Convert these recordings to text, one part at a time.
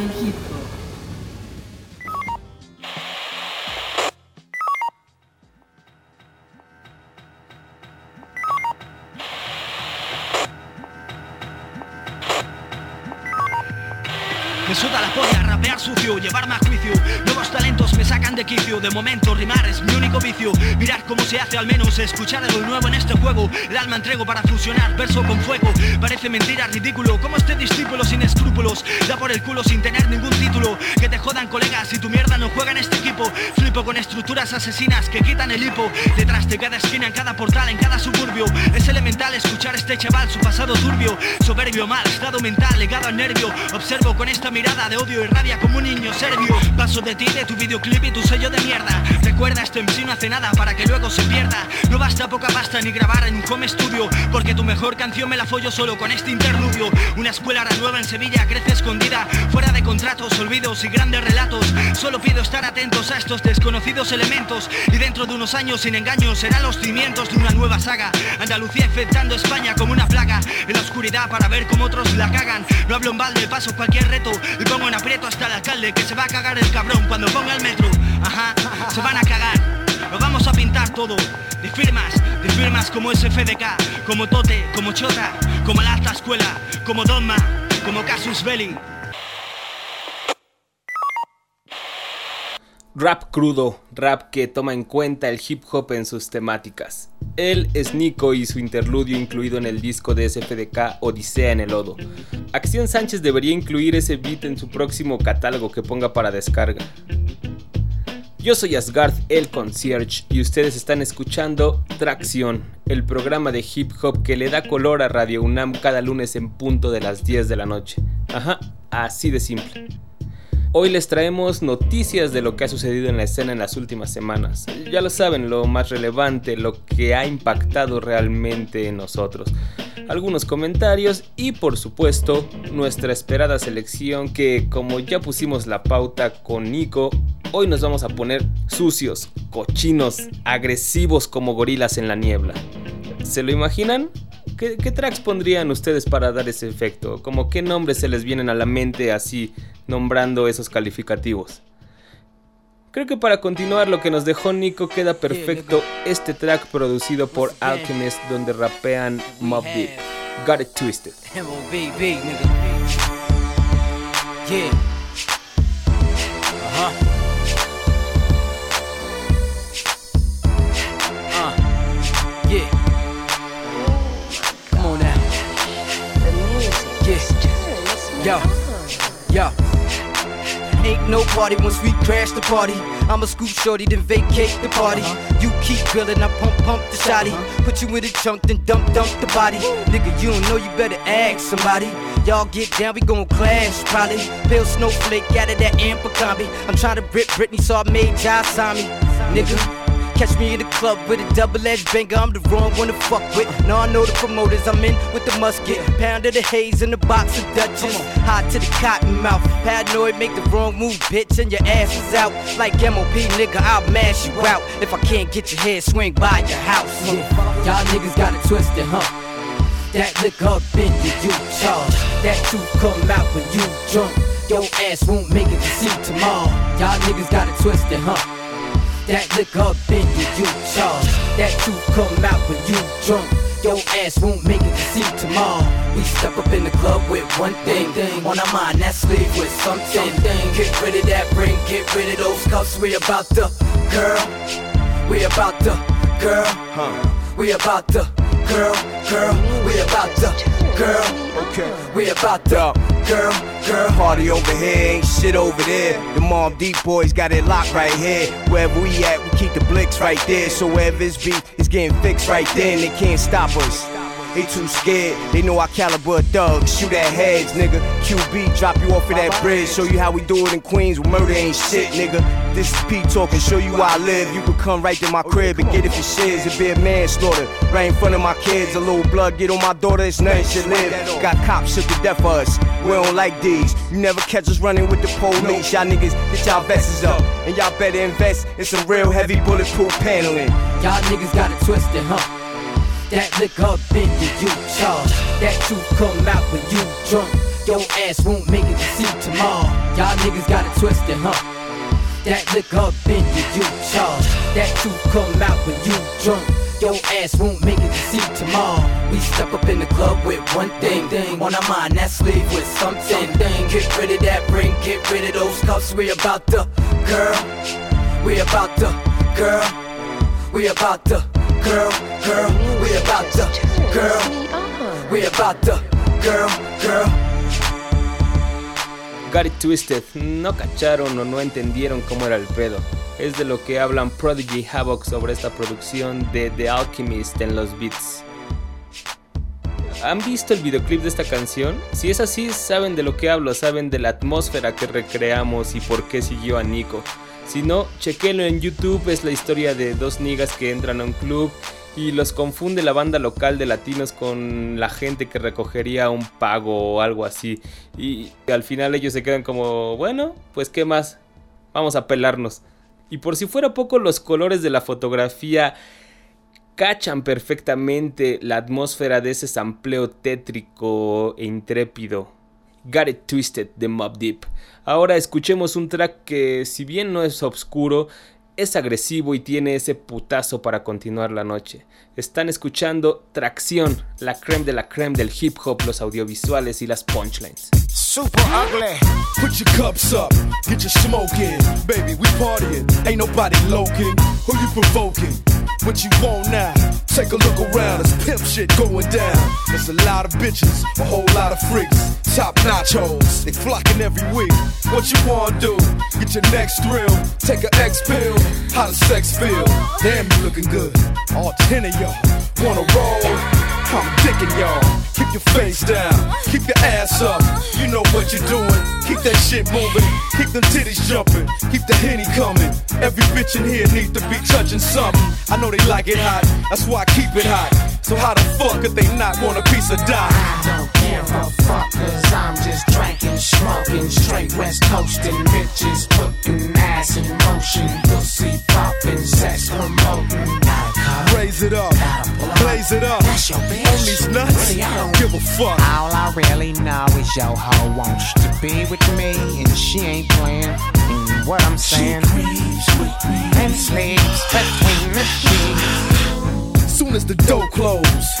Me suda la polla, rapear sucio, llevarme a juicio. Nuevos talentos me sacan de quicio. De momento rimar es mi único vicio. Mirar cómo se hace al menos, escuchar algo nuevo en este juego. El alma entrego para fusionar verso con fuego. Parece mentira, ridículo, como este discípulo sin escrúpulos. Da por el culo sin tener ningún título. Que te jodan colegas si tu mierda no juega en este equipo. Flipo con estructuras asesinas que quitan el hipo. Detrás de cada esquina, en cada portal, en cada suburbio. Es elemental escuchar a este chaval, su pasado turbio. Soberbio, mal, estado mental, legado al nervio. Observo con esta mirada de odio y rabia como un niño serbio. Paso de ti, de tu videoclip y tu sello de mierda. Recuerda, este MC no hace nada para que luego se No basta poca pasta ni grabar en un home studio Porque tu mejor canción me la follo solo con este interludio. Una escuela nueva en Sevilla crece escondida Fuera de contratos, olvidos y grandes relatos. Solo pido estar atentos a estos desconocidos elementos Y dentro de unos años sin engaños serán los cimientos de una nueva saga. Andalucía infectando España como una plaga En la oscuridad para ver cómo otros la cagan. No hablo en balde, paso cualquier reto y pongo en aprieto hasta el alcalde que se va a cagar el cabrón cuando ponga el metro. Ajá, se van a cagar. Lo vamos a pintar todo. De firmas, de firmas como SFDK, como Tote, como Chota, como la alta escuela, como Dogma, como Casus Belli. Rap crudo, rap que toma en cuenta el hip hop en sus temáticas. Él es Nico y su interludio incluido en el disco de SFDK Odisea en el Lodo. Acción Sánchez debería incluir ese beat en su próximo catálogo que ponga para descarga. Yo soy Asgard el Concierge y ustedes están escuchando Tracción, el programa de hip hop que le da color a Radio UNAM cada lunes en punto de las 10 de la noche. Ajá, así de simple. Hoy les traemos noticias de lo que ha sucedido en la escena en las últimas semanas. Ya lo saben, lo más relevante, lo que ha impactado realmente en nosotros. Algunos comentarios y por supuesto nuestra esperada selección que como ya pusimos la pauta con Nico, hoy nos vamos a poner sucios, cochinos, agresivos como gorilas en la niebla. ¿Se lo imaginan? ¿Qué, ¿Qué, tracks pondrían ustedes para dar ese efecto? ¿Como qué nombres se les vienen a la mente así nombrando esos calificativos? Creo que para continuar lo que nos dejó Nico queda perfecto este track producido por Alchemist donde rapean Mob Deep. Got it twisted. Yo, yo. Ain't no party once we crash the party. I'ma scoop shorty, then vacate the party. You keep grilling, I pump pump the shotty. Put you in the trunk, then dump dump the body. Nigga, you don't know you better ask somebody. Y'all get down, we gon' clash probably. Bill Snowflake out of that amper combi. I'm trying to rip Britney, so I made Josh sign me. Nigga. Catch me in the club with a double-edged banger, I'm the wrong one to fuck with. Now I know the promoters, I'm in with the musket. Pound of the haze in the box of Dutchess. Hot to the cotton mouth. Paranoid, make the wrong move, bitch, and your ass is out. Like MOP, nigga, I'll mash you out. If I can't get your head, swing by your house. Yeah. Y'all niggas got it twisted, huh? That liquor up in you, you charge. That truth come out when you drunk. Your ass won't make it to see tomorrow. Y'all niggas got it twisted, huh? That liquor up in you, you charge. That truth come out when you drunk. Your ass won't make it to see tomorrow. We step up in the club with one thing, thing. on our mind. That's sleep with something. Thing. Get rid of that ring, get rid of those cuffs. We about the girl. We about the girl. Huh. We about the girl, girl. We about to, girl. Okay. We about to, girl, girl. Party over here, ain't shit over there. The mom Deep boys got it locked right here. Wherever we at, we keep the blicks right there. So wherever it's beat, it's getting fixed right then. they can't stop us. They too scared, they know our caliber thugs. Shoot at heads, nigga. QB, drop you off of that bridge. Show you how we do it in Queens murder ain't shit, nigga. This is Pete talking, show you how I live. You can come right to my crib and get it for shiz. It be a manslaughter right in front of my kids. A little blood get on my daughter, it's nothing should live. Got cops shook to death for us. We don't like these. You never catch us running with the police. Y'all niggas get y'all vests up. And y'all better invest in some real heavy bulletproof paneling. Y'all niggas got it twisted, huh? That liquor up in you, charge. That truth come out when you drunk. Your ass won't make it to see tomorrow. Y'all niggas got it twisted, huh? That liquor up in you, charge. That truth come out when you drunk. Your ass won't make it to see tomorrow. We step up in the club with one thing, thing on our mind. That's leave with something. Thing. Get rid of that ring, get rid of those cuffs. We about to, girl. We about to, girl. We about to, girl, girl. We about to, girl. We about to, girl, girl. Got It Twisted, no cacharon o no entendieron cómo era el pedo. Es de lo que hablan Prodigy Havoc sobre esta producción de The Alchemist en los beats. ¿Han visto el videoclip de esta canción? Si es así, saben de lo que hablo, saben de la atmósfera que recreamos y por qué siguió a Nico. Si no, chequenlo en YouTube, es la historia de dos niggas que entran a un club y los confunde la banda local de latinos con la gente que recogería un pago o algo así. Y al final ellos se quedan como, bueno, pues qué más, vamos a pelarnos. Y por si fuera poco, los colores de la fotografía cachan perfectamente la atmósfera de ese sampleo tétrico e intrépido. Got It Twisted de Mob Deep. Ahora escuchemos un track que, si bien no es oscuro, es agresivo y tiene ese putazo para continuar la noche. Están escuchando Tracción, la creme de la creme del hip hop, los audiovisuales y las punchlines. Super ugly. Put your cups up, get your smoke in. Baby, we partying. Ain't nobody loking. Who you provoking? What you want now? Take a look around, it's pimp shit going down. There's a lot of bitches, a whole lot of freaks. Top nachos, they flocking every week. What you wanna do? Get your next thrill. Take a X pill. How does sex feel? Damn, you looking good. All ten of y'all wanna roll. I'm dicking y'all. Keep your face down, keep your ass up. You know what you're doing. Keep that shit moving, keep them titties jumping, keep the henny coming. Every bitch in here needs to be touching something. I know they like it hot, that's why I keep it hot. So how the fuck could they not want a piece of dot? I don't give a fuck, cause I'm just drinking, smoking, straight west coasting, bitches putting ass in motion, pussy popping, sex promoting. Raise it up, blaze it up. That's your bitch. On these nuts, Really, I don't give a fuck. All I really know is your hoe wants to be with me, and she ain't playing. And what I'm saying, She greets with and sleeps between the sheets. Soon as the door close,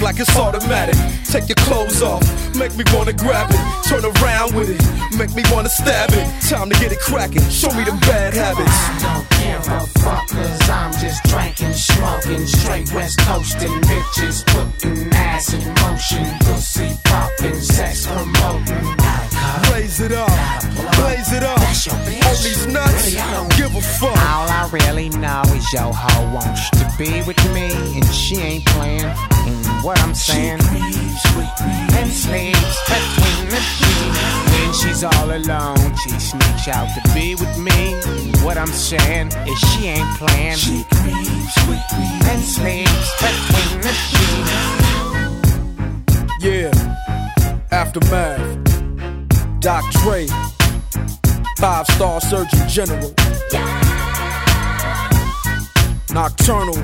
like it's automatic. Take your clothes off, make me wanna grab it. Turn around with it, make me wanna stab it. Time to get it cracking, show me them bad habits. I don't give a fuck, cause I'm just drinking, smoking, straight west coasting, bitches putting ass in motion, pussy popping, sex promoting. Not a car, Blaze it up, blaze it up. That's your bitch. On these nuts, Really, I don't give a fuck. All I really know is your hoe wants to be with me, and she ain't playing. What I'm saying, and sleeps between the sheets. When she's all alone, she sneaks out to be with me. What I'm saying is she ain't playing. She and sleeps between the sheets. Yeah, aftermath. Doc Dre, five star surgeon general. Nocturnal,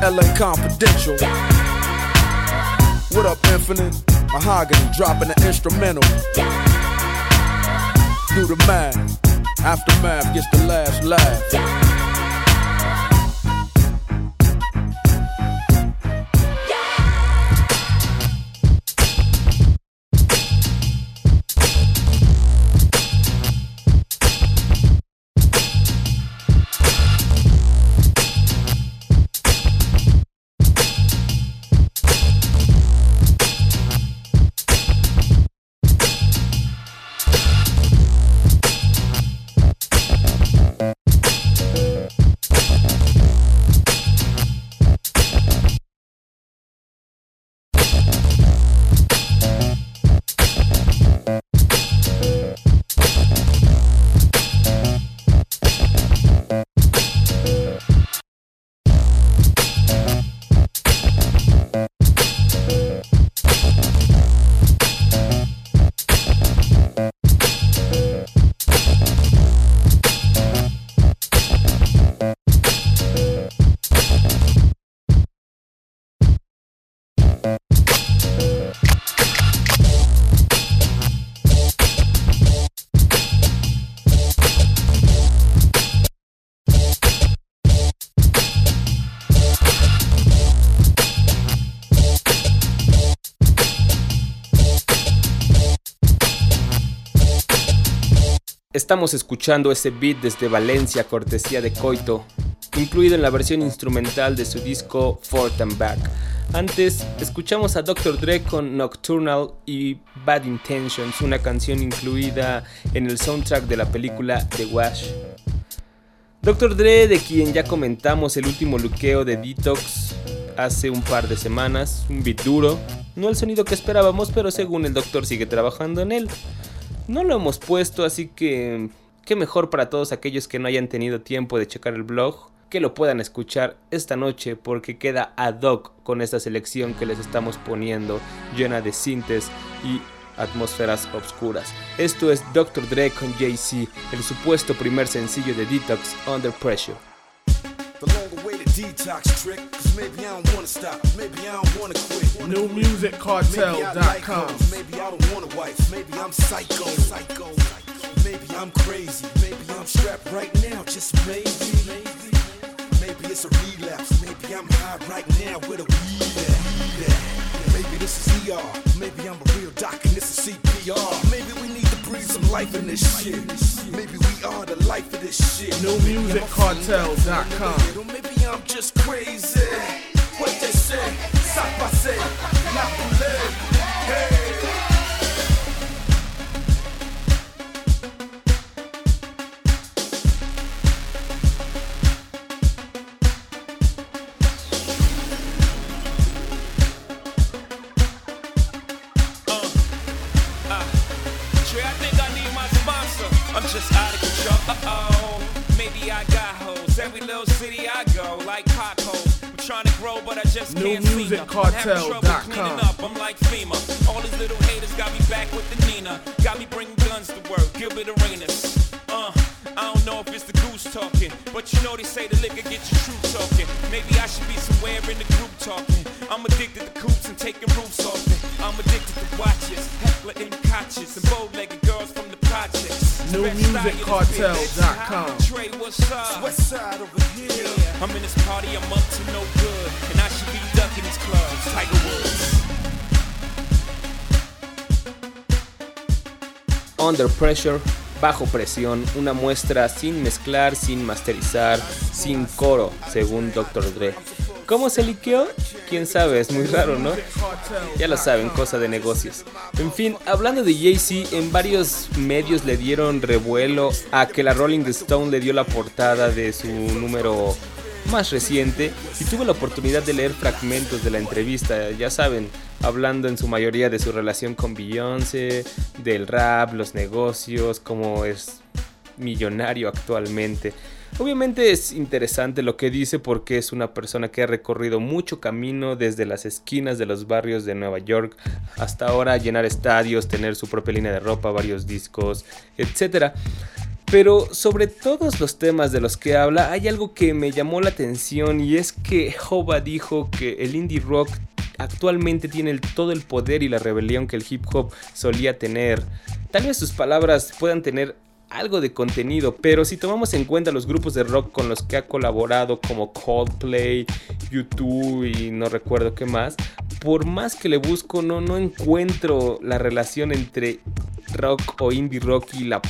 LA Confidential. What up, Infinite? Mahogany dropping the instrumental. Do the math. Aftermath gets the last laugh. Estamos escuchando ese beat desde Valencia, cortesía de Coito, incluido en la versión instrumental de su disco Fort and Back. Antes escuchamos a Dr. Dre con Nocturnal y Bad Intentions, una canción incluida en el soundtrack de la película The Wash. Dr. Dre, de quien ya comentamos el último luqueo de Detox hace un par de semanas, un beat duro, no el sonido que esperábamos, pero según el doctor sigue trabajando en él. No lo hemos puesto, así que qué mejor para todos aquellos que no hayan tenido tiempo de checar el blog, que lo puedan escuchar esta noche porque queda ad hoc con esta selección que les estamos poniendo llena de sintes y atmósferas oscuras. Esto es Dr. Dre con Jay-Z, el supuesto primer sencillo de Detox Under Pressure. Detox trick. Cause maybe I don't wanna stop, maybe I don't wanna quit. NewMusicCartel.com. Maybe I don't want a wife, maybe I'm psycho, psycho. Maybe I'm crazy, maybe I'm strapped right now, just maybe. Maybe it's a relapse, maybe I'm high right now with a weed. Maybe this is ER, maybe I'm a real doc and this is CPR. Maybe we need breathe some life in this shit. Maybe we are the life of this shit. NewMusicCartel.com. Or maybe I'm just crazy. What they say, stop I say, not cartel. Pressure, bajo presión, una muestra sin mezclar, sin masterizar, sin coro, según Dr. Dre. ¿Cómo se liqueó? Quién sabe, es muy raro, ¿no? Ya lo saben, cosa de negocios. En fin, hablando de Jay-Z, en varios medios le dieron revuelo a que la Rolling Stone le dio la portada de su número más reciente y tuve la oportunidad de leer fragmentos de la entrevista, ya saben, hablando en su mayoría de su relación con Beyoncé, del rap, los negocios, cómo es millonario actualmente. Obviamente es interesante lo que dice porque es una persona que ha recorrido mucho camino desde las esquinas de los barrios de Nueva York hasta ahora llenar estadios, tener su propia línea de ropa, varios discos, etc. Pero sobre todos los temas de los que habla hay algo que me llamó la atención y es que Hova dijo que el indie rock actualmente tiene todo el poder y la rebelión que el hip hop solía tener. Tal vez sus palabras puedan tener algo de contenido, pero si tomamos en cuenta los grupos de rock con los que ha colaborado como Coldplay, YouTube y no recuerdo qué más, por más que le busco no, no encuentro la relación entre rock o indie rock y la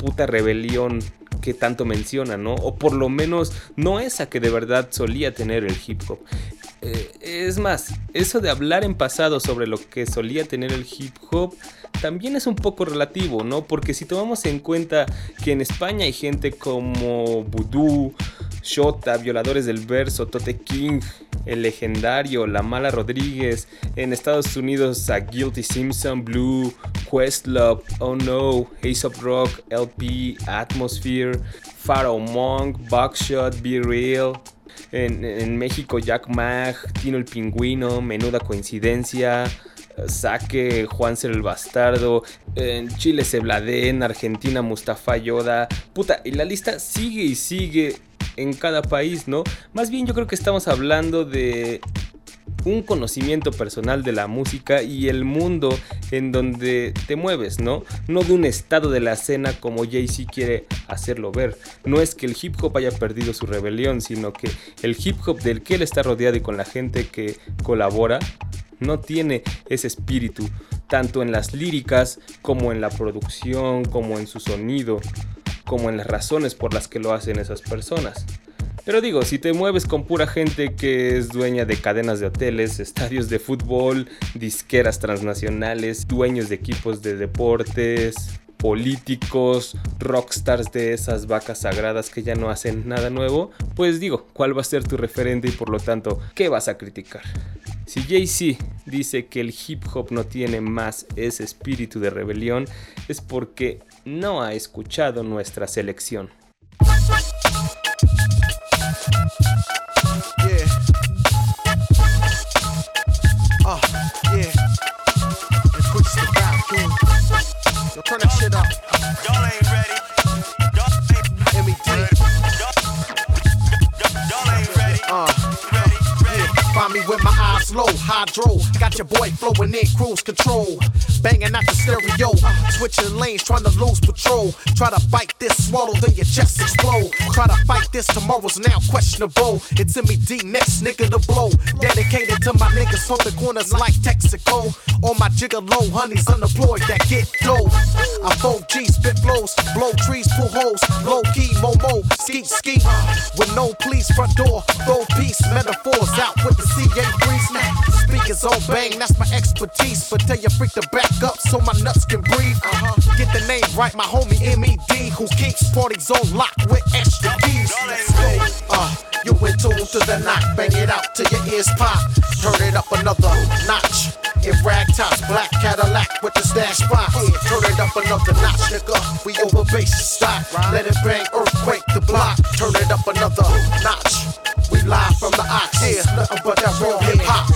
puta rebelión que tanto menciona, ¿no? O por lo menos no esa que de verdad solía tener el hip hop. Eh, es más, eso de hablar en pasado sobre lo que solía tener el hip hop también es un poco relativo, ¿no? Porque si tomamos en cuenta que en España hay gente como Voodoo, Shota, Violadores del Verso, Tote King, el legendario, La Mala Rodríguez, en Estados Unidos a Guilty Simpson, Blue, Questlove, Oh No, Ace of Rock, LP, Atmosphere, Pharaoh Monk, Buckshot, Be Real, en, México Jack Mag, Tino el Pingüino, Menuda Coincidencia, Saque, Juancer el Bastardo, en Chile Sebladé, en Argentina Mustafa Yoda, puta, y la lista sigue y sigue en cada país, ¿no? Más bien yo creo que estamos hablando de un conocimiento personal de la música y el mundo en donde te mueves, ¿no? No de un estado de la escena como Jay-Z quiere hacerlo ver. No es que el hip hop haya perdido su rebelión, sino que el hip hop del que él está rodeado y con la gente que colabora no tiene ese espíritu, tanto en las líricas como en la producción, como en su sonido. Como en las razones por las que lo hacen esas personas. Pero digo, si te mueves con pura gente que es dueña de cadenas de hoteles, estadios de fútbol, disqueras transnacionales, dueños de equipos de deportes, políticos, rockstars de esas vacas sagradas que ya no hacen nada nuevo, pues digo, ¿cuál va a ser tu referente y por lo tanto, qué vas a criticar? Si Jay-Z dice que el hip hop no tiene más ese espíritu de rebelión, es porque no ha escuchado nuestra selección. With my eyes low, hydro. Got your boy flowing in cruise control. Banging out the stereo. Switching lanes, trying to lose patrol. Try to bite this, swallow, then your chest explode. Try to fight this, tomorrow's now questionable. It's in me D next nigga to blow. Dedicated to my niggas from the corners like Texaco. All my gigolo honeys unemployed that get dough. I 4G spit flows, blow trees, pull holes, low key, momo, ski ski. With no police front door, throw peace, metaphors out with the CA breeze. Speakers on bang, that's my expertise. But tell your freak to back up so my nuts can breathe. Uh-huh. Get the name right, my homie MED, who keeps parties on lock with extra keys. Let's go. Uh, you in to the knock, bang it out till your ears pop. Turn it up another notch. In rag tops, black Cadillac with the stash spot. Turn it up another notch, nigga. We over base stop. Let it bang, earthquake the block. Turn it up another notch. We live from the ox. Yeah, nothing but that real hip hop.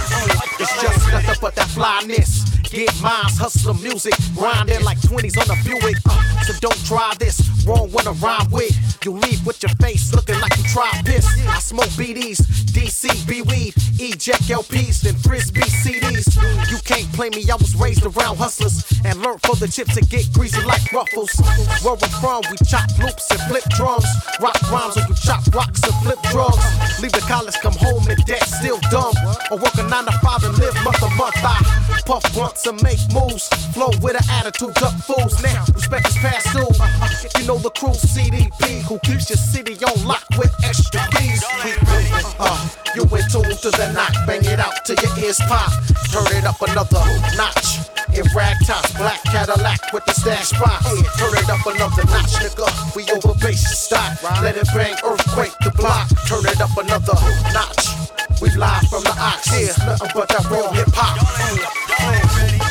It's just nothing but that flyness. Get mines, hustler music, grinding like 20s on a Buick. Uh, so don't try this, wrong one to rhyme with. You leave with your face looking like you try piss. I smoke BDs, DC, B weed, eject LPs, then frisbee CDs. You can't play me, I was raised around hustlers and learned for the chips to get greasy like ruffles. Where we're from, we chop loops and flip drums. Rock rhymes or you chop rocks and flip drugs. Leave the college, come home and debt, still dumb. Or work a nine to five and live month to month. I puff blunts to make moves. Flow with an attitude, duck fools. Now, respect is past due. You know the crew, CDP, who keeps your city on lock with extra keys. Keep moving. Uh, you in tune to the knock, bang it out till your ears pop. Turn it up another notch. In rag tops, black Cadillac with the stash box. Turn it up another notch, nigga. We over base stop. Let it bang, earthquake the block. Turn it up another notch. We live from the ox. Yeah, nothing but that real hip hop.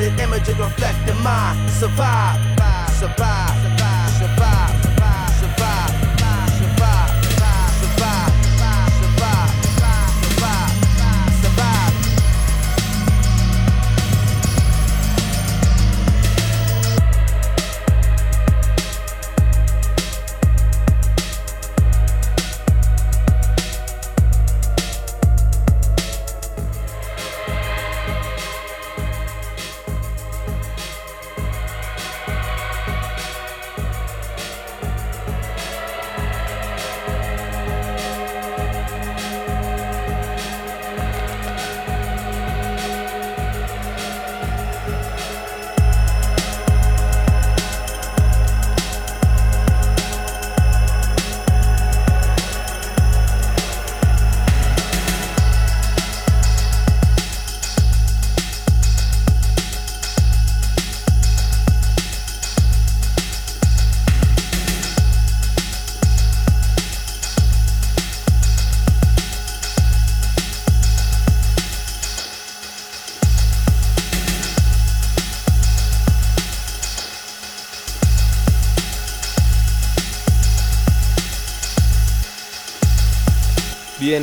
the image and reflect the mind. Survive, survive.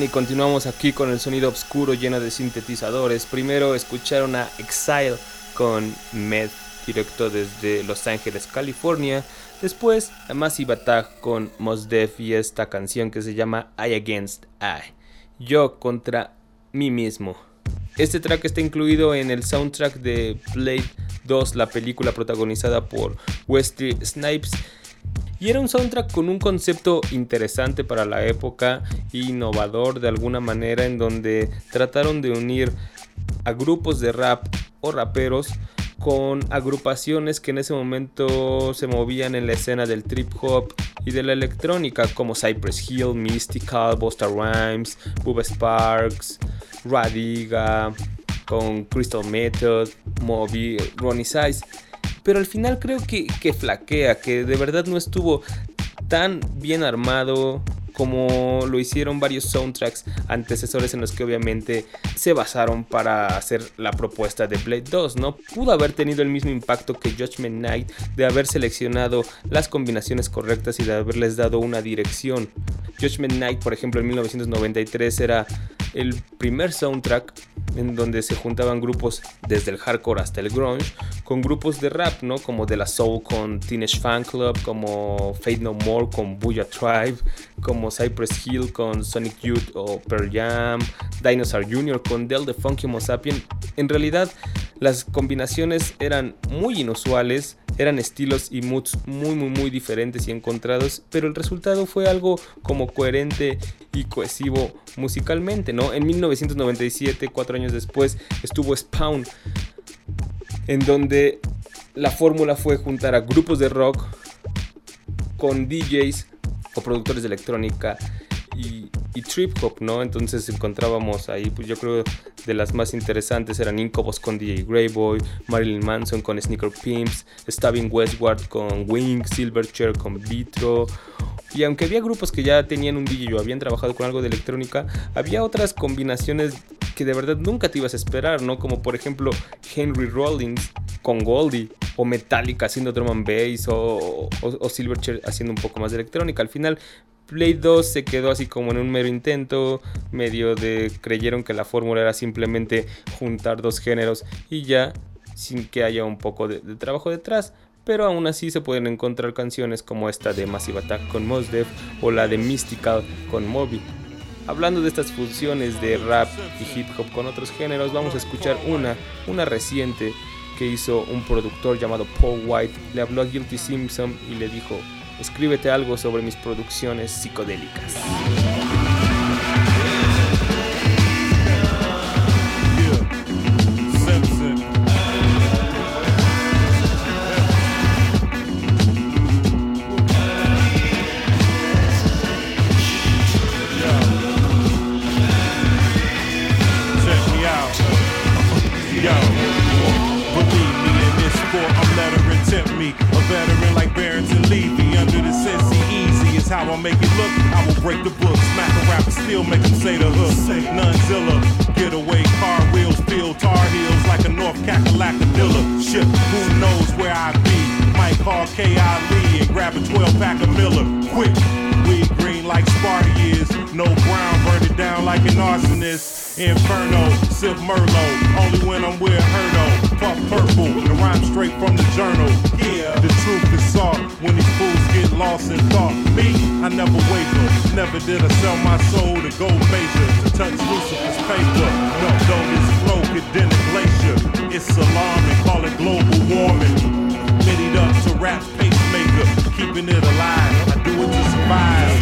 y continuamos aquí con el sonido oscuro lleno de sintetizadores. Primero escucharon a Exile con Med directo desde Los Ángeles, California. Después a Massive Attack con Mos Def y esta canción que se llama I Against I. Yo contra mí mismo. Este track está incluido en el soundtrack de Blade 2, la película protagonizada por Wesley Snipes y era un soundtrack con un concepto interesante para la época, innovador de alguna manera, en donde trataron de unir a grupos de rap o raperos con agrupaciones que en ese momento se movían en la escena del trip hop y de la electrónica como Cypress Hill, Mystical, Busta Rhymes, Bubba Sparks, Radiga, con Crystal Method, Moby, Ronnie Size pero al final creo que, que flaquea, que de verdad no estuvo tan bien armado, como lo hicieron varios soundtracks antecesores en los que obviamente se basaron para hacer la propuesta de Blade 2, ¿no? Pudo haber tenido el mismo impacto que Judgment Night de haber seleccionado las combinaciones correctas y de haberles dado una dirección. Judgment Night, por ejemplo, en 1993 era el primer soundtrack en donde se juntaban grupos desde el hardcore hasta el grunge con grupos de rap, ¿no? Como de la Soul con Teenage Fan Club, como Fate No More con Booyah Tribe, como Cypress Hill con Sonic Youth o Pearl Jam, Dinosaur Jr. con Del the Funky Homo Sapien. En realidad, las combinaciones eran muy inusuales, eran estilos y moods muy muy muy diferentes y encontrados, pero el resultado fue algo como coherente y cohesivo musicalmente, ¿no? En 1997, cuatro años después, estuvo Spawn, en donde la fórmula fue juntar a grupos de rock con DJs productores de electrónica y, trip hop, ¿no? Entonces encontrábamos ahí, pues yo creo de las más interesantes eran Incubus con DJ Greyboy, Marilyn Manson con Sneaker Pimps, Stabbing Westward con Wing, Silverchair con Vitro. Y aunque había grupos que ya tenían un DJ o habían trabajado con algo de electrónica, había otras combinaciones que de verdad nunca te ibas a esperar, ¿no? Como por ejemplo Henry Rollins con Goldie, o Metallica haciendo drum and bass, o, Silverchair haciendo un poco más de electrónica. Al final Play 2 se quedó así como en un mero intento, medio de creyeron que la fórmula era simplemente juntar dos géneros y ya, sin que haya un poco de, trabajo detrás. Pero aún así se pueden encontrar canciones como esta de Massive Attack con Mos Def o la de Mystical con Moby. Hablando de estas fusiones de rap y hip hop con otros géneros, vamos a escuchar una, una reciente que hizo un productor llamado Paul White. Le habló a Guilty Simpson y le dijo, escríbete algo sobre mis producciones psicodélicas. is how I make it look. I will break the book, smack a rapper, still make him say the hook. Nunzilla, get away, car wheels, feel tar heels like a North Cackalack Miller. Shit, who knows where I be? Might call K.I. Lee and grab a 12 pack of Miller. Quick, we green like Sparty is. No brown, burn it down like an arsonist. Inferno, sip Merlot, only when I'm with Herno, fuck purple, the rhyme straight from the journal. Yeah, the truth is soft when these fools get lost in thought. Me, I never waver, never did I sell my soul to gold major to touch Lucifer's paper. No, though this flow could then glacier. It's alarming, call it global warming. Mitted up to rap pacemaker, keeping it alive. I do it to survive.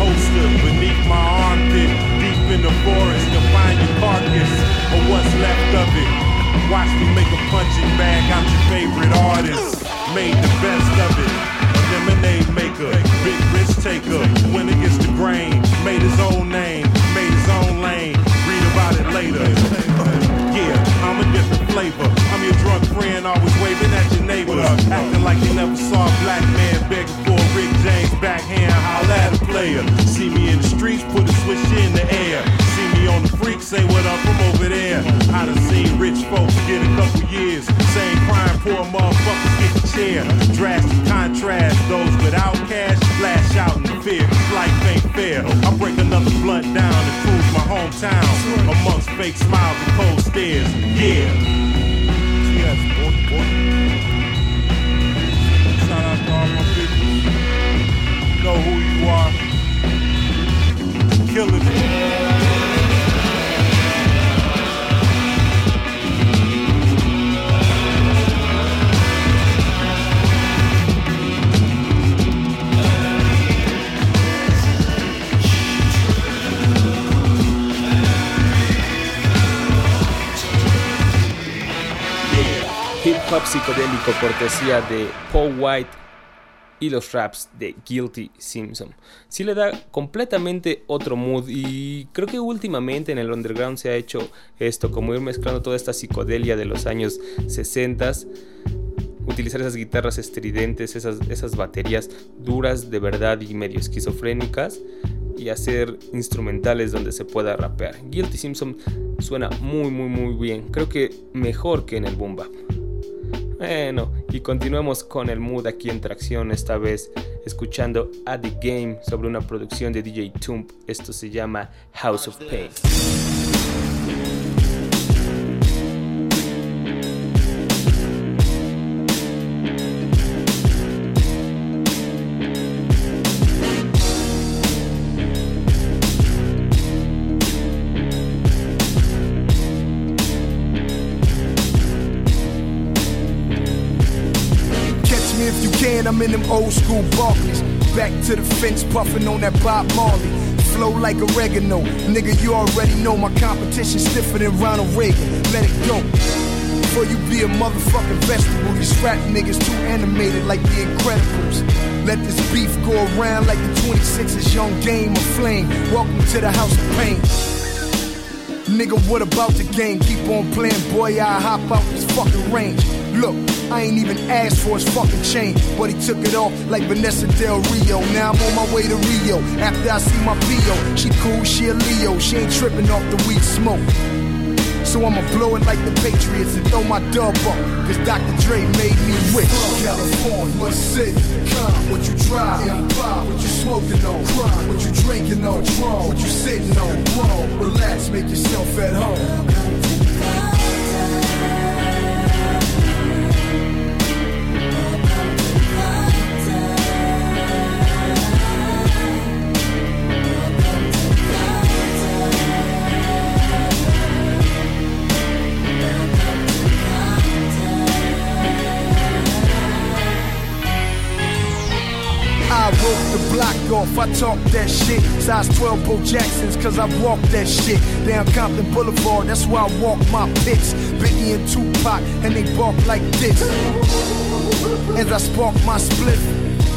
Poster beneath my armpit, deep in the forest what's left of it. Watch me make a punching bag out your favorite artist. Made the best of it. A lemonade maker, big risk taker. Went against the grain, made his own name, made his own lane. Read about it later. Yeah, I'm a different flavor. I'm your drunk friend, always waving at your neighbor. Acting like you never saw a black man begging for a Rick James backhand. Holla at a player. See me in streets, put a switch in the air. See me on the freak, say what up, I'm over there. I done seen rich folks get a couple years. Same crime, poor motherfuckers get the chair. Drastic contrast, those without cash flash out in fear. Life ain't fair. I break another blunt down and prove my hometown amongst fake smiles and cold stares. Yeah. Shout out to all my people. Know who you are. Psicodélico cortesía de Paul White y los raps de Guilty Simpson. Sí le da completamente otro mood y creo que últimamente en el underground se ha hecho esto, como ir mezclando toda esta psicodelia de los años 60 utilizar esas guitarras estridentes, esas, esas baterías duras de verdad y medio esquizofrénicas y hacer instrumentales donde se pueda rapear. Guilty Simpson suena muy muy muy bien, creo que mejor que en el boom bap. Bueno, y continuemos con el mood aquí en tracción, esta vez escuchando A The Game sobre una producción de DJ Tump. Esto se llama House of Pain. I'm in them old school Barclays. Back to the fence, puffing on that Bob Marley. Flow like oregano. Nigga, you already know my competition stiffer than Ronald Reagan. Let it go. Before you be a motherfucking vegetable, these rap niggas too animated like the Incredibles. Let this beef go around like the 26's young game of flame. Welcome to the house of pain. Nigga, what about the game? Keep on playing, boy. I hop out this fucking range. Look, I ain't even asked for his fucking chain, but he took it off like Vanessa Del Rio. Now I'm on my way to Rio. After I see my PO, she cool, she a Leo. She ain't tripping off the weed smoke. So I'ma blow it like the Patriots and throw my dub up. Cause Dr. Dre made me rich. From California, what city? Come, what you drive? Empire, what you smoking on? Crime, what you drinking on? Draw, what you sitting on? Wrong, relax, make yourself at home. Talk that shit. Size 12 Bo Jacksons, cause I walk that shit. Down Compton Boulevard, that's where I walk my picks. Biggie and Tupac, and they bark like this. As I spark my split.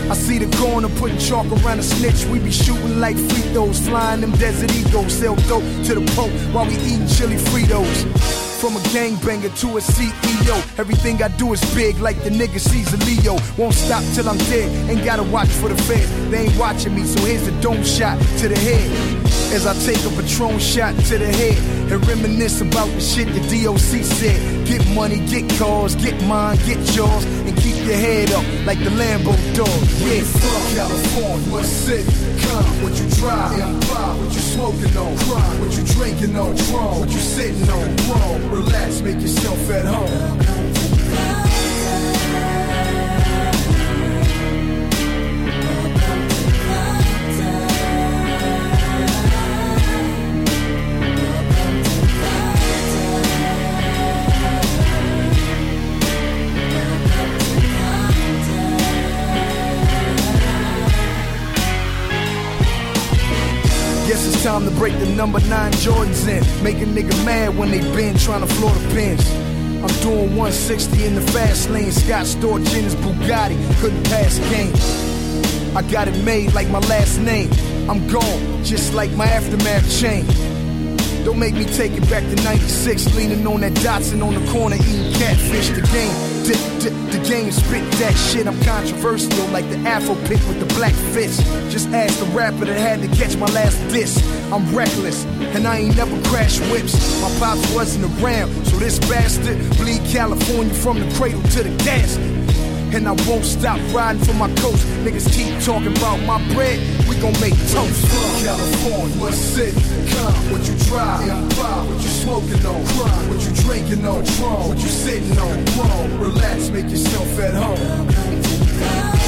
I see the corner putting chalk around a snitch. We be shooting like free throws, flying them desert egos. Sell dope to the Pope while we eating chili Fritos. From a gangbanger to a CEO. Everything I do is big, like the nigga sees a Leo. Won't stop till I'm dead. Ain't gotta watch for the feds. They ain't watching me, so here's a dome shot to the head. As I take a patron shot to the head and reminisce about the shit the DOC said. Get money, get cars, get mine, get yours, and keep your head up like the Lambo dog. Yeah, fuck California, what city? Come, what you drive? Empire, what you smoking on? Crime, what you drinking on? Draw, what you sitting on? Wrong, relax, make yourself at home. Time to break the number nine Jordans in. Make a nigga mad when they been trying to floor the pins. I'm doing 160 in the fast lane. Scott Storch in his Bugatti. Couldn't pass game. I got it made like my last name. I'm gone, just like my aftermath chain. Don't make me take it back to 96, leaning on that Datsun on the corner, eating catfish. The game, the, the, the game spit that shit. I'm controversial like the Afro pick with the black fist. Just ask the rapper that had to catch my last diss. I'm reckless, and I ain't never crashed whips. My pops wasn't around, so this bastard bleed California from the cradle to the casket. And I won't stop riding for my coast. Niggas keep talking about my bread, we gon' make toast. Fuck California, what city? Come, what you drive? Empire, what you smoking on? Crime, what you drinking on? Draw, what you sitting on? Wrong, relax, make yourself at home.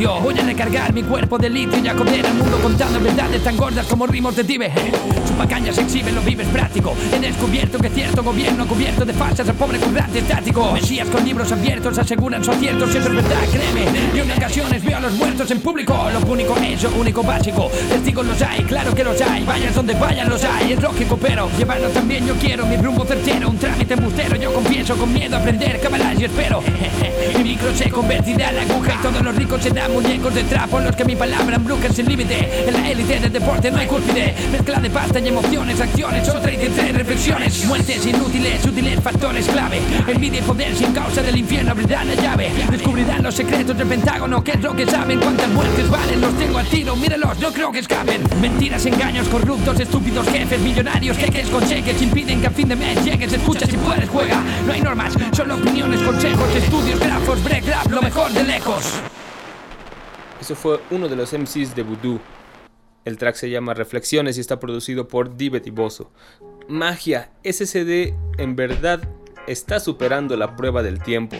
Voy a recargar mi cuerpo de litio y a comer al mundo contando verdades tan gordas como rimos de Tibe. Su pacaña se exhibe, lo vives práctico. He descubierto que cierto gobierno cubierto de falsas al pobre currante estático. Mesías con libros abiertos aseguran su acierto, si eso es verdad, créeme. Y en ocasiones veo a los muertos en público. Lo único es lo único básico. Testigos los hay, claro que los hay. Vayas donde vayan los hay, es lógico, pero llevarlo también yo quiero. Mi rumbo certero, un trámite embustero. Yo confieso con miedo a aprender, cabalas y espero. mi micro se convertirá en la aguja y todos los ricos serán muñecos de trapo. Los que mi palabra embrujan sin límite. En la élite del deporte no hay cúspide. Mezcla de pasta y emociones, acciones, otra y reflexiones. Muertes inútiles, útiles, factores clave. Envidia y poder sin causa del infierno abrirán la llave. Descubrirán los secretos del Pentágono, que es lo que saben. Cuántas muertes valen, los tengo a tiro, míralos, no creo que escapen. Mentiras, engaños, corruptos, estúpidos jefes, millonarios, jeques con cheques impiden que a fin de mes llegues. Escucha si puedes, juega. No hay normas, solo opiniones, consejos, estudios, grafos, break rap, lo mejor de lejos. Eso fue uno de los MCs de Voodoo. El track se llama Reflexiones y está producido por Divet y. Magia, ese CD en verdad está superando la prueba del tiempo.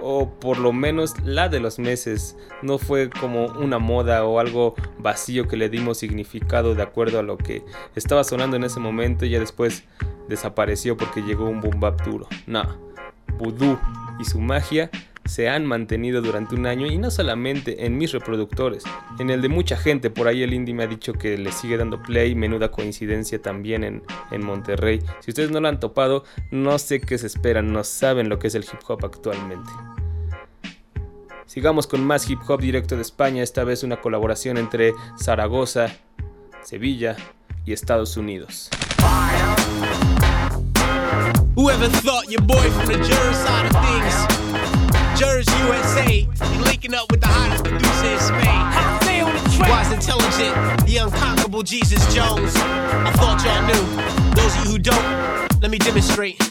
O por lo menos la de los meses. No fue como una moda o algo vacío que le dimos significado de acuerdo a lo que estaba sonando en ese momento y ya después desapareció porque llegó un boom bap duro. No, Voodoo y su magia se han mantenido durante un año y no solamente en mis reproductores, en el de mucha gente, por ahí el indie me ha dicho que le sigue dando play, menuda coincidencia también en, en Monterrey. Si ustedes no lo han topado, no sé qué se esperan, no saben lo que es el hip hop actualmente. Sigamos con más hip hop directo de España, esta vez una colaboración entre Zaragoza, Sevilla y Estados Unidos. Jersey, USA. Linking up with the hottest producer in Spain. Wise, intelligent, the unconquerable Jesus Jones. I thought y'all knew. Those of you who don't, let me demonstrate.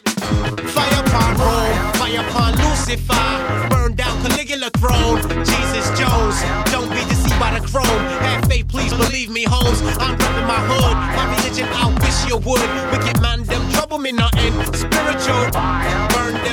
Fire upon Rome, fire upon Lucifer. Burn down Caligula throne. Jesus Jones, don't be deceived by the chrome. Have faith, please believe me, homes. I'm repping my hood. My religion, I wish you would. Wicked man, them trouble me nothing. Spiritual, burn them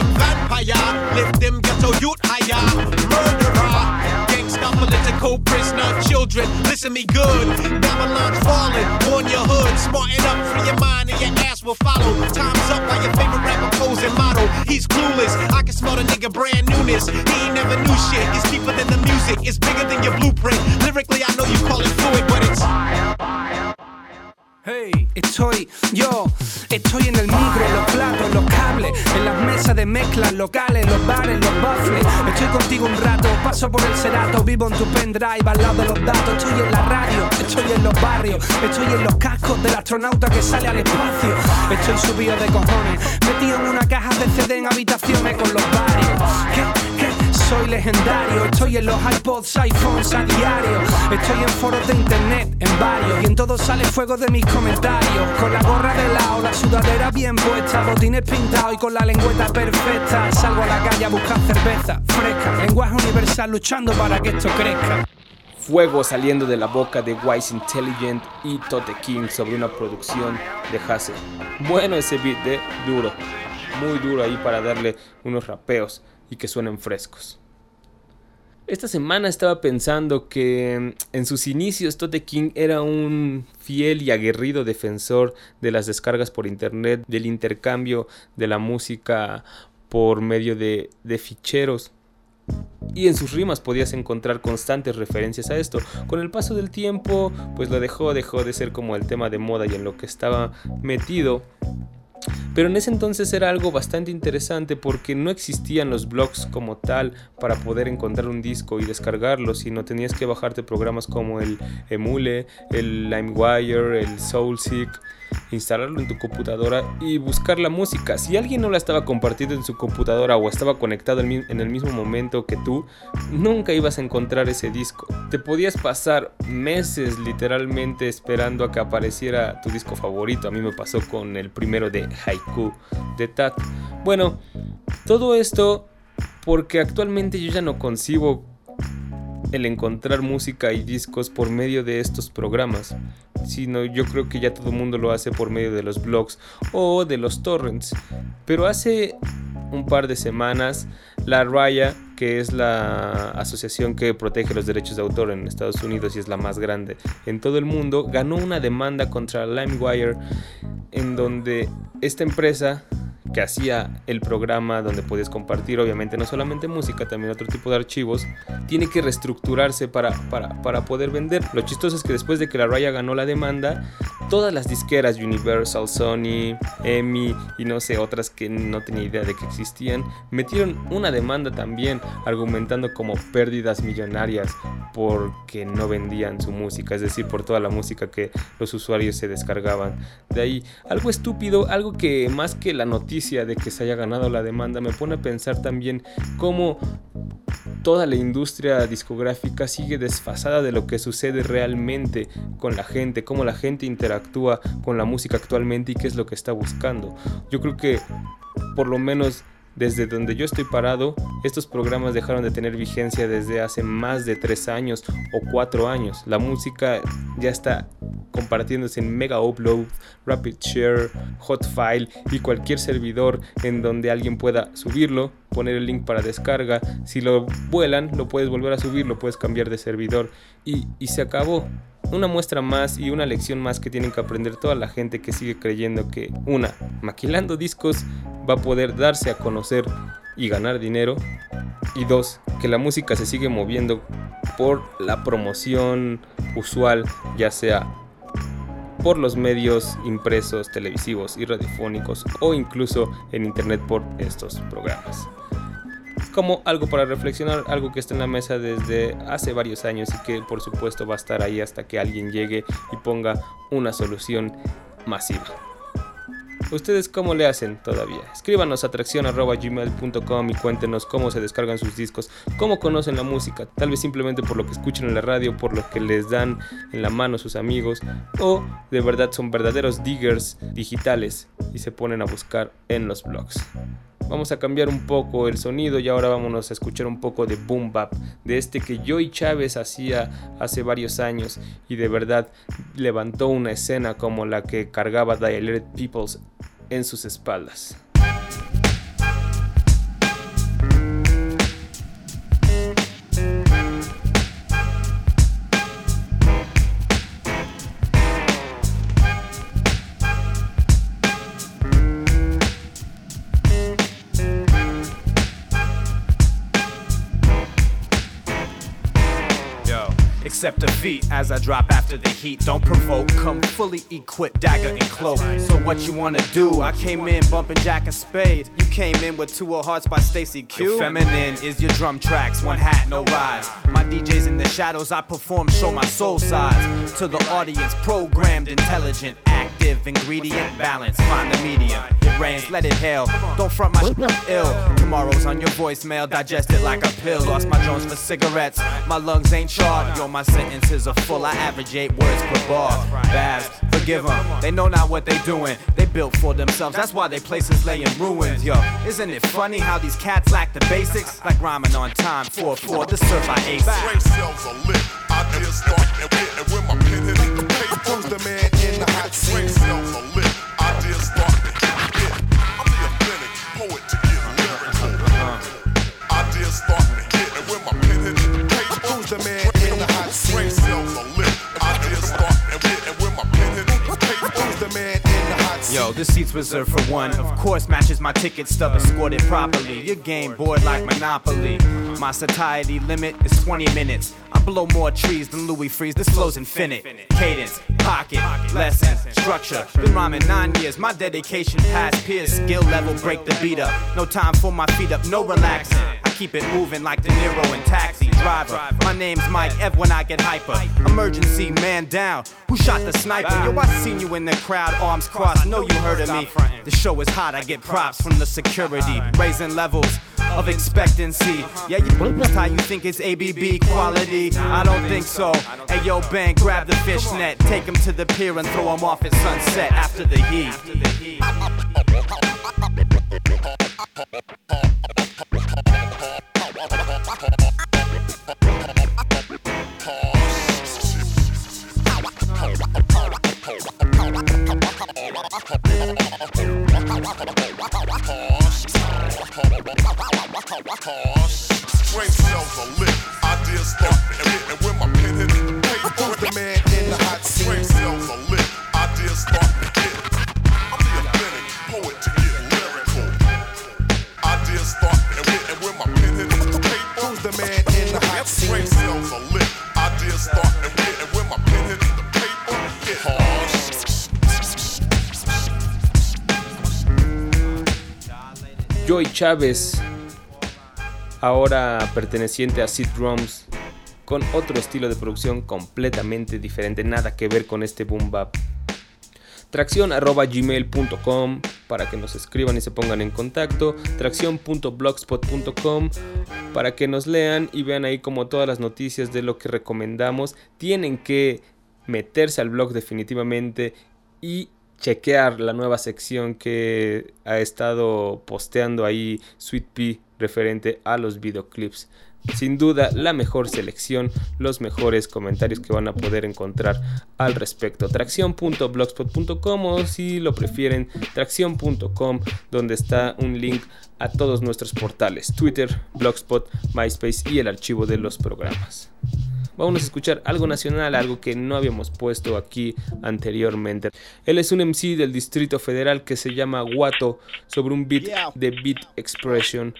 vampire. Lift them ghetto youth higher. Murderer, gangsta political prisoner. Children, listen me good. Babylon's falling. Warn your hood. Smarten up, free your mind, and your ass will follow. Time's up by your favorite rapper posing model. He's clueless. I can smell the nigga brand newness. He ain't never knew shit. It's deeper than the music. It's bigger than your blueprint. Lyrically, I know you call it fluid, but it's. Hey, estoy yo, estoy en el micro, los platos, los cables, en las mesas de mezclas locales, los bares, los baffles. Estoy contigo un rato, paso por el cerato, vivo en tu pendrive al lado de los datos. Estoy en la radio, estoy en los barrios, estoy en los cascos del astronauta que sale al espacio. Estoy subido de cojones, metido en una caja de CD en habitaciones con los. ¿Qué? Soy legendario, estoy en los iPods, iPhones a diario. Estoy en foros de internet, en varios, y en todos sale fuego de mis comentarios. Con la gorra de lado, la sudadera bien puesta, botines pintados y con la lengüeta perfecta. Salgo a la calle a buscar cerveza fresca, lenguaje universal luchando para que esto crezca. Fuego saliendo de la boca de Wise Intelligent y Tote King sobre una producción de Hassel. Bueno ese beat de duro, muy duro ahí para darle unos rapeos y que suenen frescos. Esta semana estaba pensando que en sus inicios Tote King era un fiel y aguerrido defensor de las descargas por internet, del intercambio de la música por medio de, de ficheros. Y en sus rimas podías encontrar constantes referencias a esto. Con el paso del tiempo, pues lo dejó, dejó de ser como el tema de moda y en lo que estaba metido. Pero en ese entonces era algo bastante interesante porque no existían los blogs como tal para poder encontrar un disco y descargarlo, sino tenías que bajarte programas como el Emule, el LimeWire, el SoulSeek, instalarlo en tu computadora y buscar la música. Si alguien no la estaba compartiendo en su computadora o estaba conectado en el mismo momento que tú, nunca ibas a encontrar ese disco. Te podías pasar meses literalmente esperando a que apareciera tu disco favorito. A mí me pasó con el primero de Haiku de Tat. Bueno, todo esto porque actualmente yo ya no concibo el encontrar música y discos por medio de estos programas, sino yo creo que ya todo el mundo lo hace por medio de los blogs o de los torrents. Pero hace un par de semanas la Raya, que es la asociación que protege los derechos de autor en Estados Unidos y es la más grande en todo el mundo, ganó una demanda contra LimeWire en donde esta empresa que hacía el programa donde podías compartir obviamente no solamente música, también otro tipo de archivos, tiene que reestructurarse para, para, para poder vender. Lo chistoso es que después de que la Raya ganó la demanda, todas las disqueras, Universal, Sony, EMI y no sé, otras que no tenía idea de que existían, metieron una demanda también argumentando como pérdidas millonarias porque no vendían su música, es decir, por toda la música que los usuarios se descargaban. De ahí, algo estúpido, algo que más que la noticia, de que se haya ganado la demanda me pone a pensar también cómo toda la industria discográfica sigue desfasada de lo que sucede realmente con la gente, cómo la gente interactúa con la música actualmente y qué es lo que está buscando. Yo creo que por lo menos desde donde yo estoy parado, estos programas dejaron de tener vigencia desde hace más de tres años o cuatro años. La música ya está compartiéndose en Mega Upload, Rapid Share, Hotfile y cualquier servidor en donde alguien pueda subirlo, poner el link para descarga. Si lo vuelan, lo puedes volver a subir, lo puedes cambiar de servidor y, y se acabó una muestra más y una lección más que tienen que aprender toda la gente que sigue creyendo que, una, maquilando discos va a poder darse a conocer y ganar dinero. Y dos, que la música se sigue moviendo por la promoción usual, ya sea por los medios impresos, televisivos y radiofónicos o incluso en internet por estos programas como algo para reflexionar, algo que está en la mesa desde hace varios años y que por supuesto va a estar ahí hasta que alguien llegue y ponga una solución masiva. ¿Ustedes cómo le hacen todavía? Escríbanos a atracción.gmail.com y cuéntenos cómo se descargan sus discos, cómo conocen la música, tal vez simplemente por lo que escuchan en la radio, por lo que les dan en la mano sus amigos, o de verdad son verdaderos diggers digitales y se ponen a buscar en los blogs. Vamos a cambiar un poco el sonido y ahora vámonos a escuchar un poco de boom bap, de este que Joey Chávez hacía hace varios años y de verdad levantó una escena como la que cargaba Dilated Peoples en sus espaldas. Accept defeat as I drop after the heat. Don't provoke, come fully equipped, dagger and cloak. So what you wanna do? I came in bumping Jack and Spade. You came in with two of hearts by Stacy Q. Feminine is your drum tracks, one hat, no rise. My DJs in the shadows, I perform, show my soul size to the audience. Programmed, intelligent, active, ingredient balance. Find the medium. It rains, let it hail. Don't front my ill. Tomorrow's on your voicemail, digest it like a pill. Lost my drones for cigarettes. My lungs ain't charred. Yo, my sentences are full. I average eight words per bar. Babs, forgive them. They know not what they doing. They built for themselves. That's why they places lay in ruins. Yo, isn't it funny how these cats lack the basics? Like rhyming on time. 4-4, this serve by ace. Brain cells are lit. Ideas start and wit. And when my pen hit the paper, Who's the man in the hot brain seat? cells are lit. The man in the hot seat? Yo, this seat's reserved for one. Of course, matches my ticket stub escorted properly. Your game bored like Monopoly. My satiety limit is 20 minutes. Blow more trees than Louis Freeze. This flow's infinite. Cadence, pocket, lessons, structure. Been rhyming nine years. My dedication past peers. Skill level, break the beat up. No time for my feet up, no relaxing. I keep it moving like De Niro in Taxi Driver. My name's Mike Ev when I get hyper. Emergency man down. Who shot the sniper? Yo, I seen you in the crowd, arms crossed. Know you heard of me. The show is hot. I get props from the security, raising levels of expectancy. Yeah, you that's how you think it's ABB quality. I don't think so. Hey, yo, bang, grab the fishnet, take him to the pier and throw him off at sunset after the heat. Cause brain cells are lit. Ideas start and, and when my pen hits the paper, Who's the man in the hot seat? brain cells are lit. Ideas start to hit. I'm the authentic poet to get lyrical. Ideas start and, and when my pen hits the paper, Who's the man in the hot seat? brain cells are lit. Ideas start and, and when my pen hits the paper, it hard. Joy Chávez, ahora perteneciente a Sid Drums, con otro estilo de producción completamente diferente, nada que ver con este boom bap. Tracción gmail.com para que nos escriban y se pongan en contacto. Tracción.blogspot.com para que nos lean y vean ahí como todas las noticias de lo que recomendamos. Tienen que meterse al blog definitivamente y chequear la nueva sección que ha estado posteando ahí Sweet Pea referente a los videoclips. Sin duda, la mejor selección, los mejores comentarios que van a poder encontrar al respecto. Tracción.blogspot.com o si lo prefieren, tracción.com, donde está un link a todos nuestros portales: Twitter, Blogspot, MySpace y el archivo de los programas. Vamos a escuchar algo nacional, algo que no habíamos puesto aquí anteriormente. Él es un MC del Distrito Federal que se llama Guato sobre un beat de Beat Expression.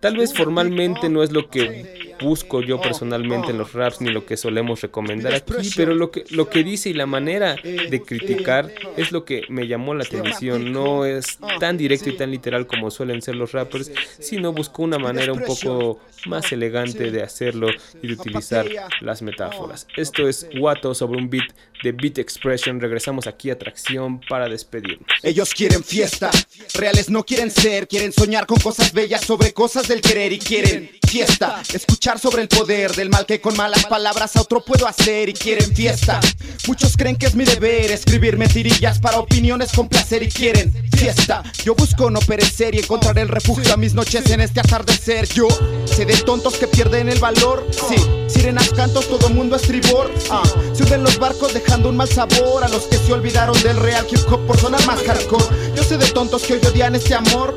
Tal vez formalmente no es lo que busco yo personalmente en los raps ni lo que solemos recomendar aquí, pero lo que, lo que dice y la manera de criticar es lo que me llamó la atención. No es tan directo y tan literal como suelen ser los rappers, sino buscó una manera un poco más elegante de hacerlo y de utilizar las metáforas. Esto es Guato sobre un beat de Beat Expression. Regresamos aquí a Tracción para despedirnos. Ellos quieren fiesta, reales no quieren ser, quieren soñar con cosas bellas sobre cosas del querer y quieren fiesta, escuchar sobre el poder del mal que con malas palabras a otro puedo hacer y quieren fiesta. Muchos creen que es mi deber escribir mentirillas para opiniones con placer y quieren fiesta. Yo busco no perecer y encontrar el refugio a mis noches en este atardecer. Yo sé de tontos que pierden el valor, sí. Sirenas cantos, todo mundo estribor. Ah, se hunden los barcos dejando un mal sabor a los que se olvidaron del real hip hop por sonar más hardcore. Yo sé de tontos que hoy odian este amor.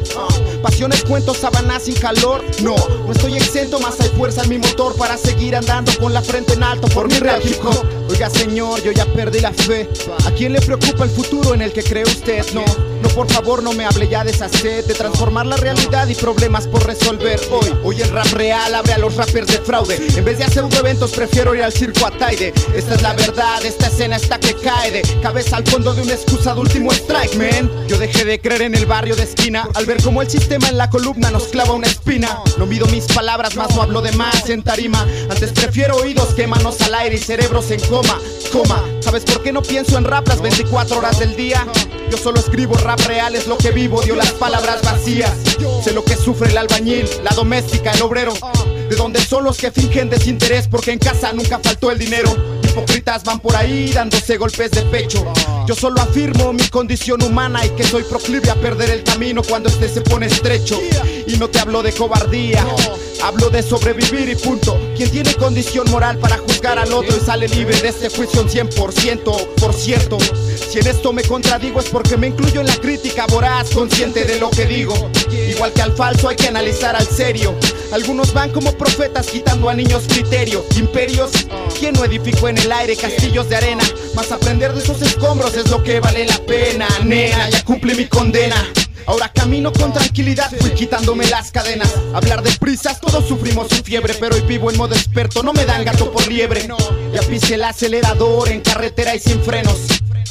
Pasiones, cuentos, sabanas sin calor. No, no estoy exento, más hay fuerza en mi motor para seguir andando con la frente en alto por mi real hip hop. Oiga, señor, yo ya perdí la fe. ¿A quién le preocupa el futuro en el que cree usted? No, no, por favor, no me hable ya de esa sed de transformar la realidad y problemas por resolver. Hoy, hoy el rap real abre a los rappers de fraude. En vez de hacer eventos, prefiero ir al circo a Taide. Esta es la verdad, esta escena está que cae de cabeza al fondo de una excusa de último strike, man. Yo dejé de creer en el barrio de esquina al ver cómo el sistema en la columna nos clava una espina. No mido mis palabras, más no hablo de más en tarima. Antes prefiero oídos que manos al aire y cerebros en coma, coma. ¿Sabes por qué no pienso en rap las 24 horas del día? Yo solo escribo rap real, es lo que vivo, dio las palabras vacías. Sé lo que sufre el albañil, la doméstica, el obrero. De donde son los que fingen desinterés porque en casa nunca faltó el dinero. Hipócritas van por ahí dándose golpes de pecho. Yo solo afirmo mi condición humana y que soy proclive a perder el camino cuando este se pone estrecho. Y no te hablo de cobardía, hablo de sobrevivir y punto. Quien tiene condición moral para juzgar al otro y sale libre de este juicio un 100%. Por cierto, si en esto me contradigo es porque me incluyo en la crítica voraz, consciente de lo que digo. Igual que al falso hay que analizar al serio. Algunos van como profetas quitando a niños criterio. Imperios, ¿quién no edificó en el aire castillos de arena? Más aprender de esos escombros es lo que vale la pena. Nena, ya cumplí mi condena. Ahora camino con tranquilidad, fui quitándome las cadenas. Hablar de prisas, todos sufrimos su fiebre, pero hoy vivo en modo experto, no me dan gato por liebre. Ya pise el acelerador en carretera y sin frenos.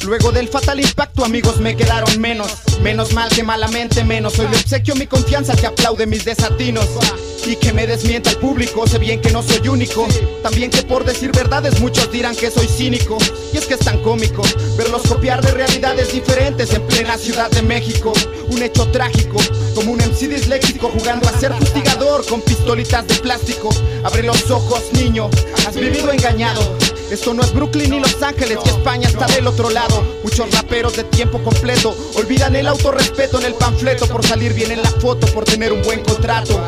Luego del fatal impacto, amigos, me quedaron menos. Menos mal que malamente menos. Hoy le obsequio mi confianza que aplaude mis desatinos. Y que me desmienta el público, sé bien que no soy único. También que por decir verdades muchos dirán que soy cínico. Y es que es tan cómico verlos copiar de realidades diferentes en plena Ciudad de México. Un hecho trágico, como un MC disléxico jugando a ser fustigador con pistolitas de plástico. Abre los ojos, niño, has vivido engañado. Esto no es Brooklyn ni Los Ángeles, que España está del otro lado. Muchos raperos de tiempo completo olvidan el autorrespeto en el panfleto por salir bien en la foto, por tener un buen contrato.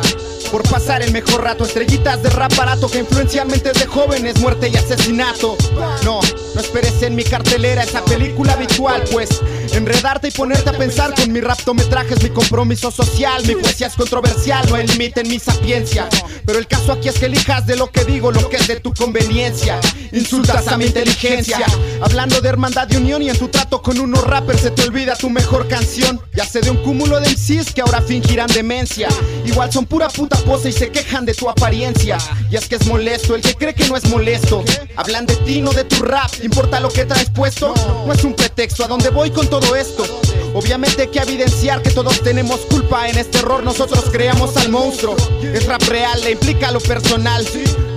Por pasar el mejor rato, estrellitas de rap barato que influencian mentes de jóvenes, muerte y asesinato. No, No esperes en mi cartelera esa película habitual, pues enredarte y ponerte a pensar con mi raptometraje es mi compromiso social. Mi poesía es controversial, no hay límite en mi sapiencia. Pero el caso aquí es que elijas de lo que digo lo que es de tu conveniencia. Insultas a mi inteligencia, hablando de hermandad y unión y en tu trato con unos rappers se te olvida tu mejor canción. Ya sé de un cúmulo de MCs que ahora fingirán demencia. Igual son pura puta pose y se quejan de tu apariencia. Y es que es molesto el que cree que no es molesto. Hablan de ti, no de tu rap. ¿Importa lo que traes puesto? No es un pretexto. ¿A dónde voy con todo esto? Obviamente hay que evidenciar que todos tenemos culpa en este error. Nosotros creamos al monstruo. Es rap real, le implica lo personal.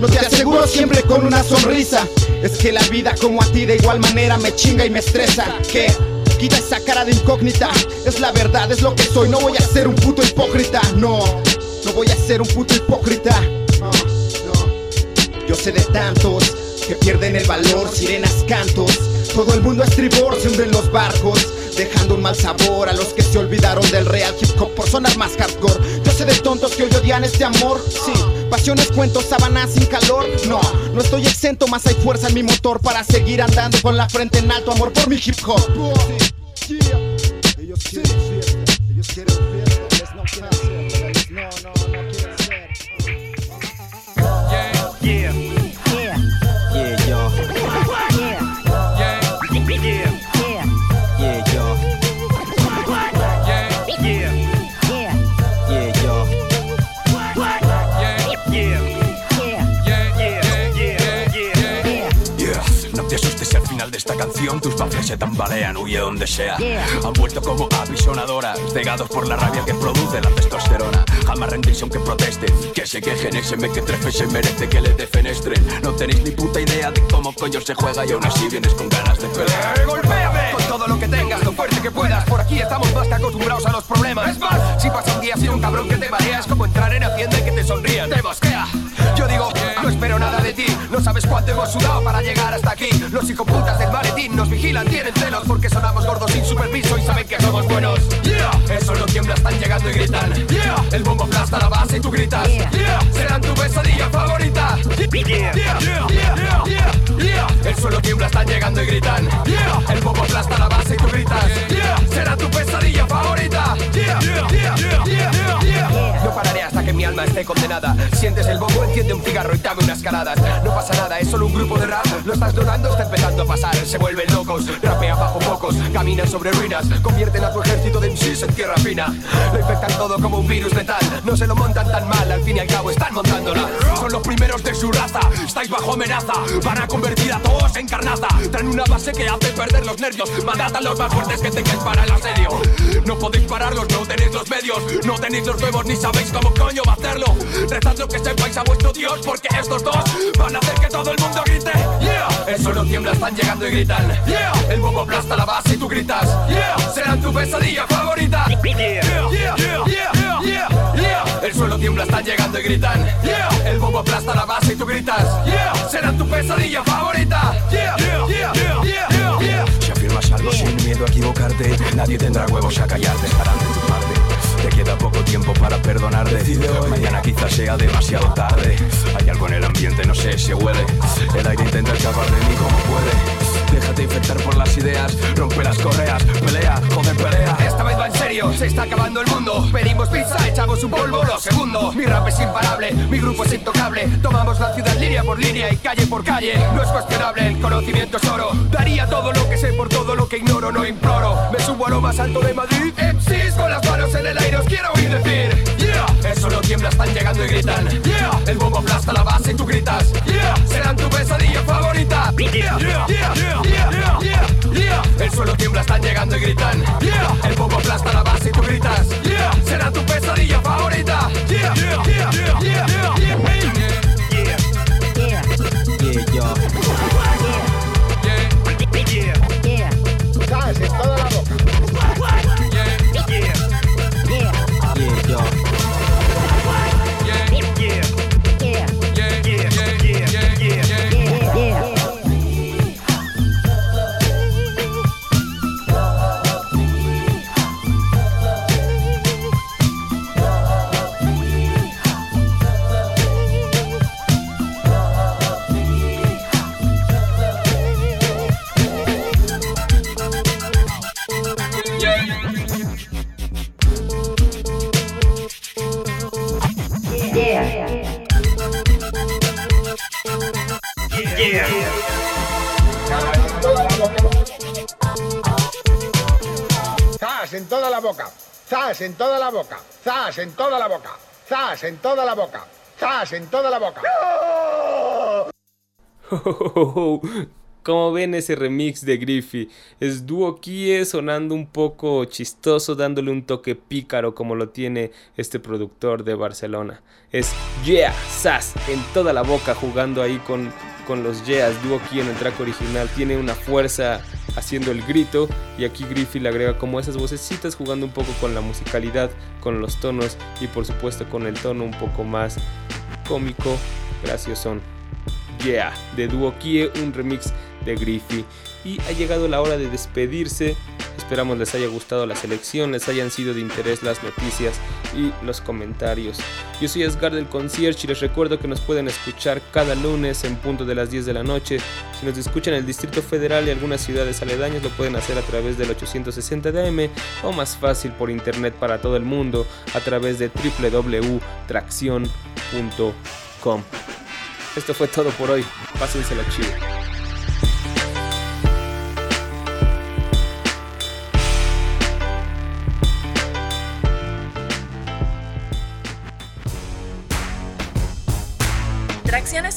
No te aseguro siempre con una sonrisa. Es que la vida como a ti de igual manera me chinga y me estresa. Que quita esa cara de incógnita. Es la verdad, es lo que soy. No voy a ser un puto hipócrita. No, no voy a ser un puto hipócrita. Yo sé de tantos que pierden el valor, sirenas, cantos. Todo el mundo es tribor, se hunden los barcos. Dejando un mal sabor a los que se olvidaron del real hip hop por sonar más hardcore. Yo sé de tontos que hoy odian este amor. Sí, pasiones, cuentos, sábanas sin calor. No, no estoy exento, más hay fuerza en mi motor para seguir andando con la frente en alto. Amor por mi hip hop. Ellos quieren fiesta, ellos quieren fiesta, no no, no, esta canción tus baffles se tambalean, huye donde sea. Han vuelto como avisonadoras, cegados por la rabia que produce la testosterona. Jamás rendís aunque protesten, que se quejen, ese me que trefe se merece que le defenestren. No tenéis ni puta idea de cómo coño se juega y aún así vienes con ganas de pelear. ¡Golpéame! Con todo lo que tengas, lo fuerte que puedas. Por aquí estamos más que acostumbrados a los problemas. Es más, si pasa un día sin un cabrón que te marea, es como entrar en Hacienda y que te sonrían. Te bosquea. Yo digo, no espero nada de ti. No sabes cuánto hemos sudado para llegar hasta aquí. Los hijoputas del maletín nos vigilan, tienen celos porque sonamos gordos sin superviso y saben que somos buenos. Yeah. El suelo tiembla, están llegando y gritan. Yeah. El bombo aplasta la base y tú gritas. Yeah. Serán tu pesadilla favorita. Yeah. Yeah. Yeah. Yeah. Yeah. El suelo tiembla, están llegando y gritan. Yeah. El bombo aplasta la base y tú gritas. Yeah. Será tu pesadilla favorita. Yeah. Yeah. Yeah. Yeah. Yeah. Mi alma esté condenada. Sientes el bombo, enciende un cigarro y dame unas caladas. No pasa nada, es solo un grupo de rap. Lo estás donando, está empezando a pasar. Se vuelven locos, rapea bajo pocos, caminan sobre ruinas. Convierten a tu ejército de MCs en tierra fina. Lo infectan todo como un virus letal. No se lo montan tan mal, al fin y al cabo están montándola. Son los primeros de su raza, estáis bajo amenaza. Van a convertir a todos en carnaza. Traen una base que hace perder los nervios. Mandad a los más fuertes que tengáis para el asedio. No podéis pararlos, no tenéis los medios. No tenéis los huevos ni sabéis cómo coño va a hacerlo. Rezad lo que sepáis a vuestro Dios, porque estos dos van a hacer que todo el mundo grite. Yeah. El suelo tiembla, están llegando y gritan. Yeah. El bombo aplasta la base y tú gritas. Yeah. Serán tu pesadilla favorita. Yeah. Yeah. Yeah. Yeah. Yeah. Yeah. El suelo tiembla, están llegando y gritan. Yeah. El bombo aplasta la base y tú gritas. Yeah. Serán tu pesadilla favorita. Yeah. Yeah. Yeah. Yeah. Yeah. Yeah. Si afirmas algo sin miedo a equivocarte, nadie tendrá huevos a callarte, estarán de tu parte. Poco tiempo para perdonarte. Mañana quizás sea demasiado tarde. Hay algo en el ambiente, no sé, se huele. El aire intenta escapar de mí como puede. Déjate infectar por las ideas, rompe las correas, pelea, joder, pelea. Esta vez va en serio, se está acabando el mundo. Pedimos pizza, echamos un polvo, lo segundo. Mi rap es imparable, mi grupo es intocable. Tomamos la ciudad línea por línea y calle por calle. No es cuestionable, el conocimiento es oro. Daría todo lo que sé por todo lo que ignoro, no imploro. Me subo a lo más alto de Madrid. MCs con las manos en el aire, os quiero oír decir. Yeah. El suelo tiembla, están llegando y gritan. Yeah. El bombo aplasta la base y tú gritas. Yeah. Serán tu pesadilla favorita. Yeah. Yeah. Yeah. Yeah. El suelo tiembla, están llegando y gritan. El bombo aplasta la base y tú gritas. Será tu pesadilla favorita. Yeah. Yeah, Yeah. En toda la boca. Zas en toda la boca. Zas en toda la boca. Zas en toda la boca. Zas en toda la boca. Como ven ese remix de Griffey, es dúo Kie sonando un poco chistoso, dándole un toque pícaro como lo tiene este productor de Barcelona. Es Yeah, Sass en toda la boca jugando ahí con, con los Yeahs. Dúo Kie en el track original tiene una fuerza haciendo el grito y aquí Griffey le agrega como esas vocecitas jugando un poco con la musicalidad, con los tonos y por supuesto con el tono un poco más cómico, graciosón. Yeah, de Duo Kie, un remix de Griffey. Y ha llegado la hora de despedirse. Esperamos les haya gustado la selección, les hayan sido de interés las noticias y los comentarios. Yo soy Asgard del Concierge y les recuerdo que nos pueden escuchar cada lunes en punto de las 10 de la noche. Si nos escuchan en el Distrito Federal y algunas ciudades aledañas lo pueden hacer a través del 860 DM o más fácil por internet para todo el mundo a través de www.traccion.com. Esto fue todo por hoy. Pásensela chido.